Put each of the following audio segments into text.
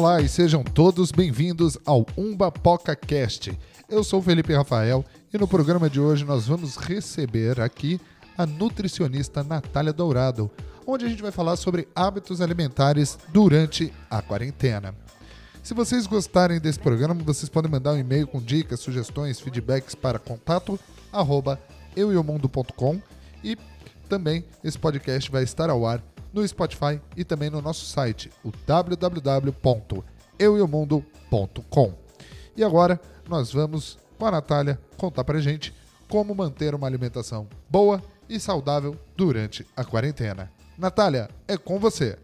Olá e sejam todos bem-vindos ao Umba Poca Cast. Eu sou Felipe Rafael e no programa de hoje nós vamos receber aqui a nutricionista Natália Dourado, onde a gente vai falar sobre hábitos alimentares durante a quarentena. Se vocês gostarem desse programa, vocês podem mandar um e-mail com dicas, sugestões, feedbacks para contato arroba e também esse podcast vai estar ao ar no Spotify e também no nosso site, o www.euemundo.com. E agora nós vamos com a Natália contar pra gente como manter uma alimentação boa e saudável durante a quarentena. Natália, é com você.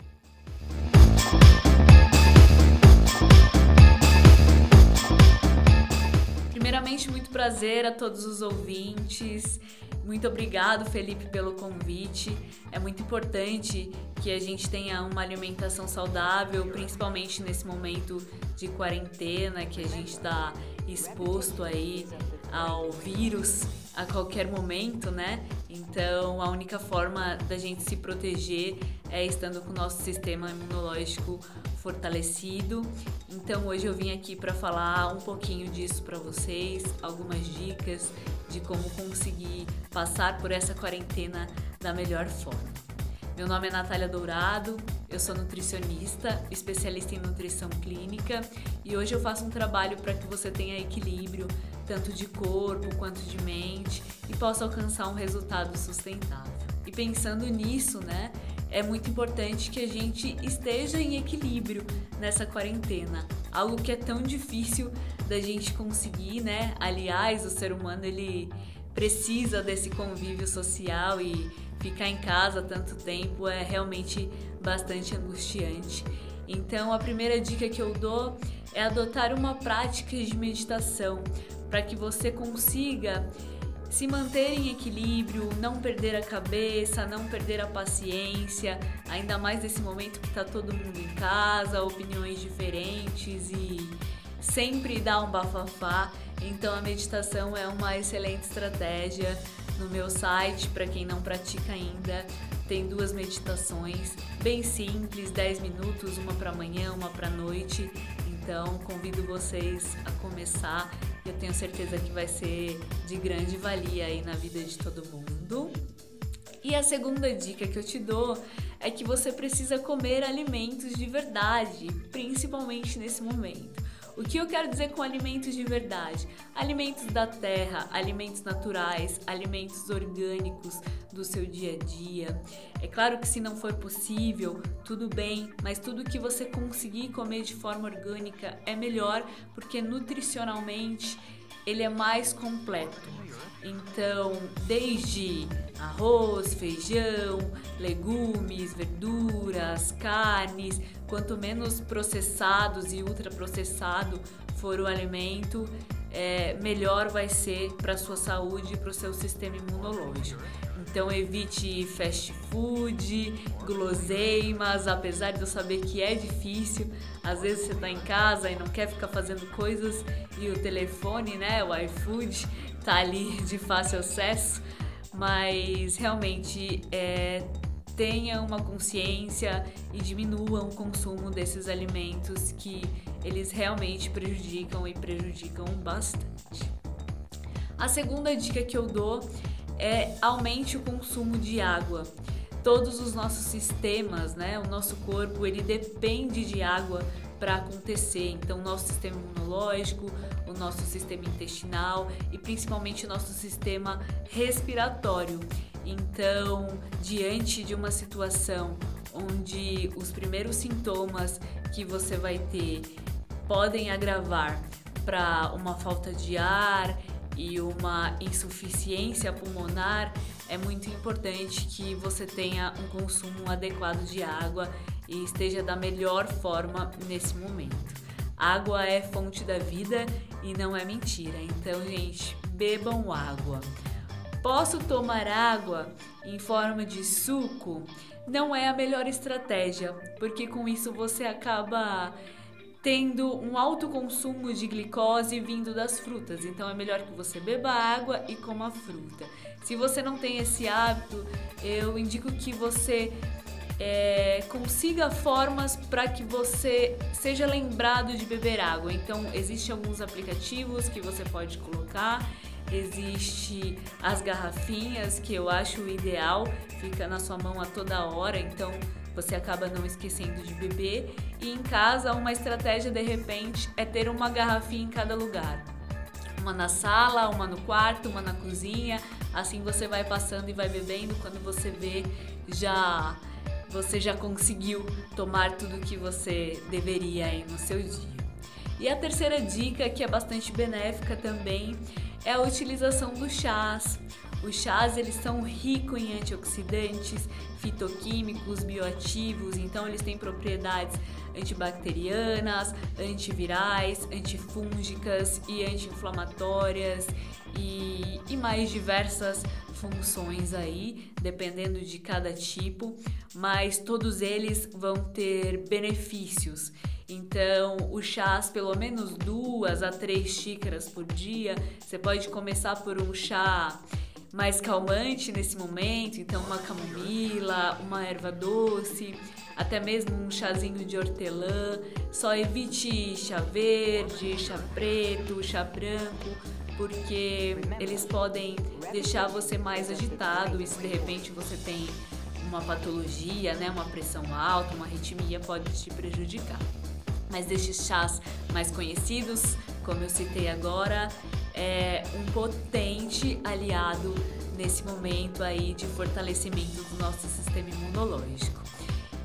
Primeiramente, muito prazer a todos os ouvintes. Muito obrigado, Felipe, pelo convite. É muito importante que a gente tenha uma alimentação saudável, principalmente nesse momento de quarentena que a gente está exposto aí ao vírus a qualquer momento, né? Então, a única forma da gente se proteger é estando com o nosso sistema imunológico fortalecido. Então, hoje eu vim aqui para falar um pouquinho disso para vocês, algumas dicas de como conseguir passar por essa quarentena da melhor forma. Meu nome é Natália Dourado, eu sou nutricionista, especialista em nutrição clínica e hoje eu faço um trabalho para que você tenha equilíbrio tanto de corpo quanto de mente e possa alcançar um resultado sustentável. E pensando nisso, né, é muito importante que a gente esteja em equilíbrio nessa quarentena, algo que é tão difícil da gente conseguir, né? Aliás, o ser humano ele precisa desse convívio social e ficar em casa tanto tempo é realmente bastante angustiante. Então, a primeira dica que eu dou é adotar uma prática de meditação para que você consiga se manter em equilíbrio, não perder a cabeça, não perder a paciência, ainda mais nesse momento que está todo mundo em casa, opiniões diferentes e sempre dá um bafafá. Então a meditação é uma excelente estratégia. No meu site, para quem não pratica ainda, tem duas meditações bem simples, 10 minutos, uma para manhã, uma para noite. Então, convido vocês a começar. Eu tenho certeza que vai ser de grande valia aí na vida de todo mundo. E a segunda dica que eu te dou é que você precisa comer alimentos de verdade, principalmente nesse momento. O que eu quero dizer com alimentos de verdade? Alimentos da terra, alimentos naturais, alimentos orgânicos do seu dia a dia. É claro que se não for possível, tudo bem, mas tudo que você conseguir comer de forma orgânica é melhor, porque nutricionalmente ele é mais completo. Então, desde arroz, feijão, legumes, verduras, carnes, quanto menos processados e ultraprocessado for o alimento, é, melhor vai ser para a sua saúde e para o seu sistema imunológico. Então evite fast food, guloseimas, apesar de eu saber que é difícil. Às vezes você está em casa e não quer ficar fazendo coisas e o telefone, né, o iFood, tá ali de fácil acesso, mas realmente é, tenha uma consciência e diminua o consumo desses alimentos que eles realmente prejudicam e prejudicam bastante. A segunda dica que eu dou é aumente o consumo de água. Todos os nossos sistemas, né, o nosso corpo, ele depende de água para acontecer. Então, nosso sistema imunológico, o nosso sistema intestinal e principalmente o nosso sistema respiratório. Então, diante de uma situação onde os primeiros sintomas que você vai ter podem agravar para uma falta de ar e uma insuficiência pulmonar, é muito importante que você tenha um consumo adequado de água e esteja da melhor forma nesse momento. Água é fonte da vida e não é mentira. Então, gente, bebam água. Posso tomar água em forma de suco? Não é a melhor estratégia, porque com isso você acaba tendo um alto consumo de glicose vindo das frutas. Então é melhor que você beba água e coma fruta. Se você não tem esse hábito, eu indico que você é, consiga formas para que você seja lembrado de beber água. Então, existem alguns aplicativos que você pode colocar. Existe as garrafinhas que eu acho ideal, fica na sua mão a toda hora, então você acaba não esquecendo de beber. E em casa, uma estratégia de repente é ter uma garrafinha em cada lugar. Uma na sala, uma no quarto, uma na cozinha. Assim você vai passando e vai bebendo. Quando você vê, já você já conseguiu tomar tudo que você deveria aí no seu dia. E a terceira dica, que é bastante benéfica também, é a utilização dos chás. Os chás eles são ricos em antioxidantes, fitoquímicos, bioativos, então eles têm propriedades antibacterianas, antivirais, antifúngicas e anti-inflamatórias e, e mais diversas funções aí, dependendo de cada tipo, mas todos eles vão ter benefícios. Então, o chás, pelo menos duas a três xícaras por dia. Você pode começar por um chá mais calmante nesse momento, então uma camomila, uma erva doce, até mesmo um chazinho de hortelã. Só evite chá verde, chá preto, chá branco, porque eles podem deixar você mais agitado e se de repente você tem uma patologia, né, uma pressão alta, uma arritmia, pode te prejudicar. Mas destes chás mais conhecidos, como eu citei agora, é um potente aliado nesse momento aí de fortalecimento do nosso sistema imunológico.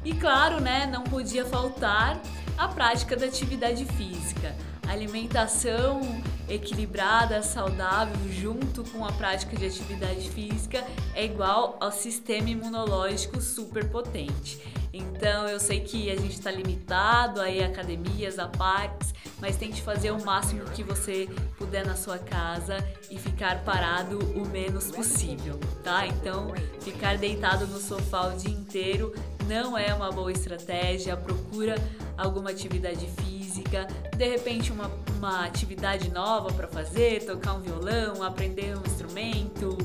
E claro, né, não podia faltar a prática da atividade física. Alimentação equilibrada, saudável, junto com a prática de atividade física, é igual ao sistema imunológico super potente. Então eu sei que a gente está limitado aí academias, a parques, mas tente fazer o máximo que você puder na sua casa e ficar parado o menos possível, tá? Então ficar deitado no sofá o dia inteiro não é uma boa estratégia. Procura alguma atividade física, de repente uma, uma atividade nova para fazer, tocar um violão, aprender um instrumento,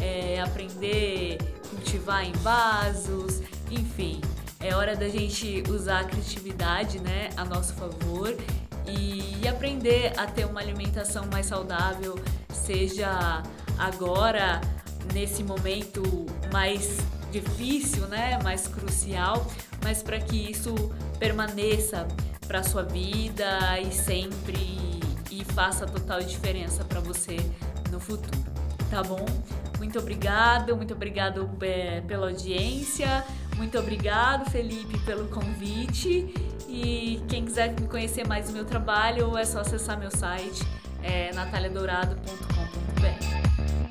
é, aprender cultivar em vasos, enfim. É hora da gente usar a criatividade né, a nosso favor e aprender a ter uma alimentação mais saudável, seja agora, nesse momento mais difícil, né, mais crucial, mas para que isso permaneça para sua vida e sempre e faça total diferença para você no futuro, tá bom? Muito obrigado, muito obrigado é, pela audiência. Muito obrigado, Felipe, pelo convite. E quem quiser me conhecer mais do meu trabalho, é só acessar meu site, é nataliadourado.com.br.